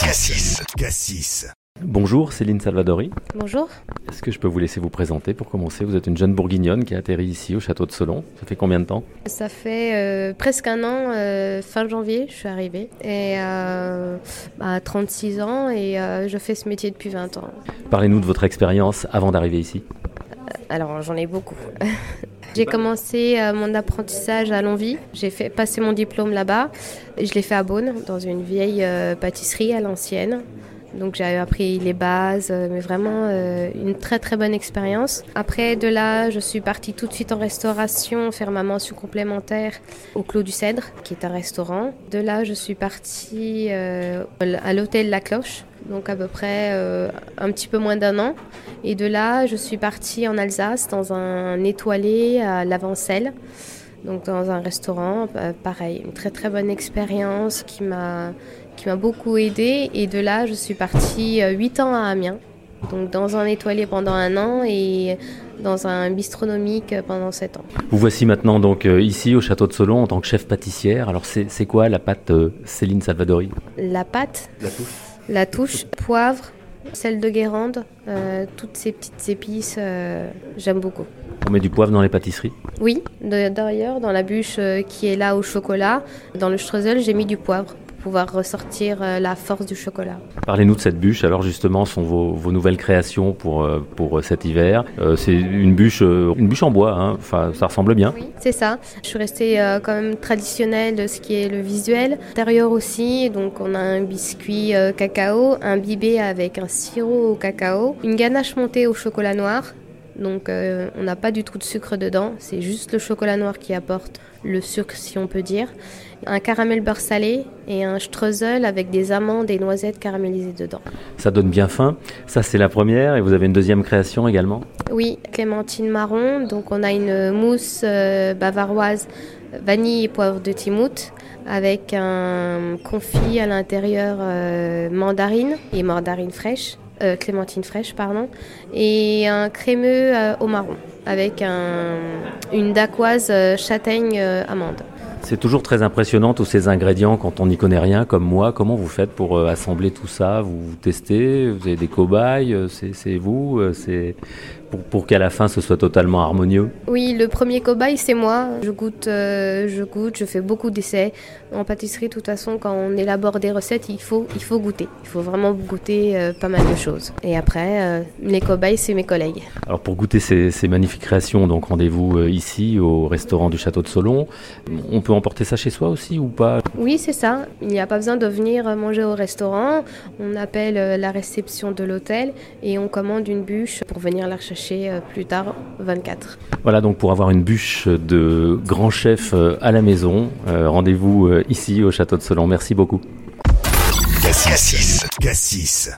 Cassis. Cassis. Bonjour Céline Salvadori. Bonjour. Est-ce que je peux vous laisser vous présenter pour commencer? Vous êtes une jeune bourguignonne qui a atterri ici au château de Solon. Ça fait combien de temps? Ça fait euh, presque un an, euh, fin janvier, je suis arrivée. Et euh, à 36 ans et euh, je fais ce métier depuis 20 ans. Parlez-nous de votre expérience avant d'arriver ici. Alors j'en ai beaucoup. J'ai commencé euh, mon apprentissage à Longwy. J'ai fait passer mon diplôme là-bas. Je l'ai fait à Beaune, dans une vieille euh, pâtisserie à l'ancienne. Donc j'ai appris les bases, euh, mais vraiment euh, une très très bonne expérience. Après de là, je suis partie tout de suite en restauration, faire ma mention complémentaire au Clos du Cèdre, qui est un restaurant. De là, je suis partie euh, à l'hôtel La Cloche, donc à peu près euh, un petit peu moins d'un an. Et de là, je suis partie en Alsace dans un étoilé à l'Avancelle. Donc dans un restaurant, euh, pareil, une très très bonne expérience qui m'a qui m'a beaucoup aidée. Et de là, je suis partie 8 ans à Amiens. Donc dans un étoilé pendant un an et dans un bistronomique pendant 7 ans. Vous voici maintenant donc euh, ici au château de Solon en tant que chef pâtissière. Alors c'est c'est quoi la pâte euh, Céline Salvadori? La pâte, La touche. La touche, poivre, sel de Guérande, euh, toutes ces petites épices, euh, j'aime beaucoup. On met du poivre dans les pâtisseries? Oui, d'ailleurs, dans la bûche euh, qui est là au chocolat, dans le streusel, j'ai mis du poivre pouvoir ressortir euh, la force du chocolat. Parlez-nous de cette bûche. Alors justement, sont vos, vos nouvelles créations pour, euh, pour euh, cet hiver. Euh, c'est une bûche, une bûche en bois. hein. Enfin, ça ressemble bien. Oui, c'est ça. Je suis restée euh, quand même traditionnelle de ce qui est le visuel. Intérieur aussi, donc on a un biscuit euh, cacao, un bibé avec un sirop au cacao, une ganache montée au chocolat noir. Donc euh, on n'a pas du tout de sucre dedans, c'est juste le chocolat noir qui apporte le sucre si on peut dire. Un caramel beurre salé et un streusel avec des amandes et noisettes caramélisées dedans. Ça donne bien faim. Ça, c'est la première. Et vous avez une deuxième création également. Oui, clémentine marron. Donc on a une mousse euh, bavaroise vanille et poivre de Timout avec un confit à l'intérieur euh, mandarine et mandarine fraîche, euh, clémentine fraîche pardon, et un crémeux euh, au marron avec un, une dacquoise euh, châtaigne amande. C'est toujours très impressionnant tous ces ingrédients quand on n'y connaît rien comme moi. Comment vous faites pour euh, assembler tout ça? Vous, vous testez Vous avez des cobayes euh, C'est vous euh, C'est pour, pour qu'à la fin ce soit totalement harmonieux? Oui, le premier cobaye, c'est moi. Je goûte, euh, je goûte, je fais beaucoup d'essais. En pâtisserie, de toute façon, quand on élabore des recettes, il faut, il faut goûter. Il faut vraiment goûter euh, pas mal de choses. Et après, les cobayes, c'est mes collègues. Alors pour goûter ces, ces magnifiques créations, donc rendez-vous ici au restaurant du Château de Solon. On peut emporter ça chez soi aussi ou pas? Oui, c'est ça. Il n'y a pas besoin de venir manger au restaurant. On appelle euh, la réception de l'hôtel et on commande une bûche pour venir la chercher euh, plus tard, 24. Voilà donc pour avoir une bûche de grand chef euh, à la maison, euh, rendez-vous ici au Château de Solon. Merci beaucoup. Cassis. Cassis.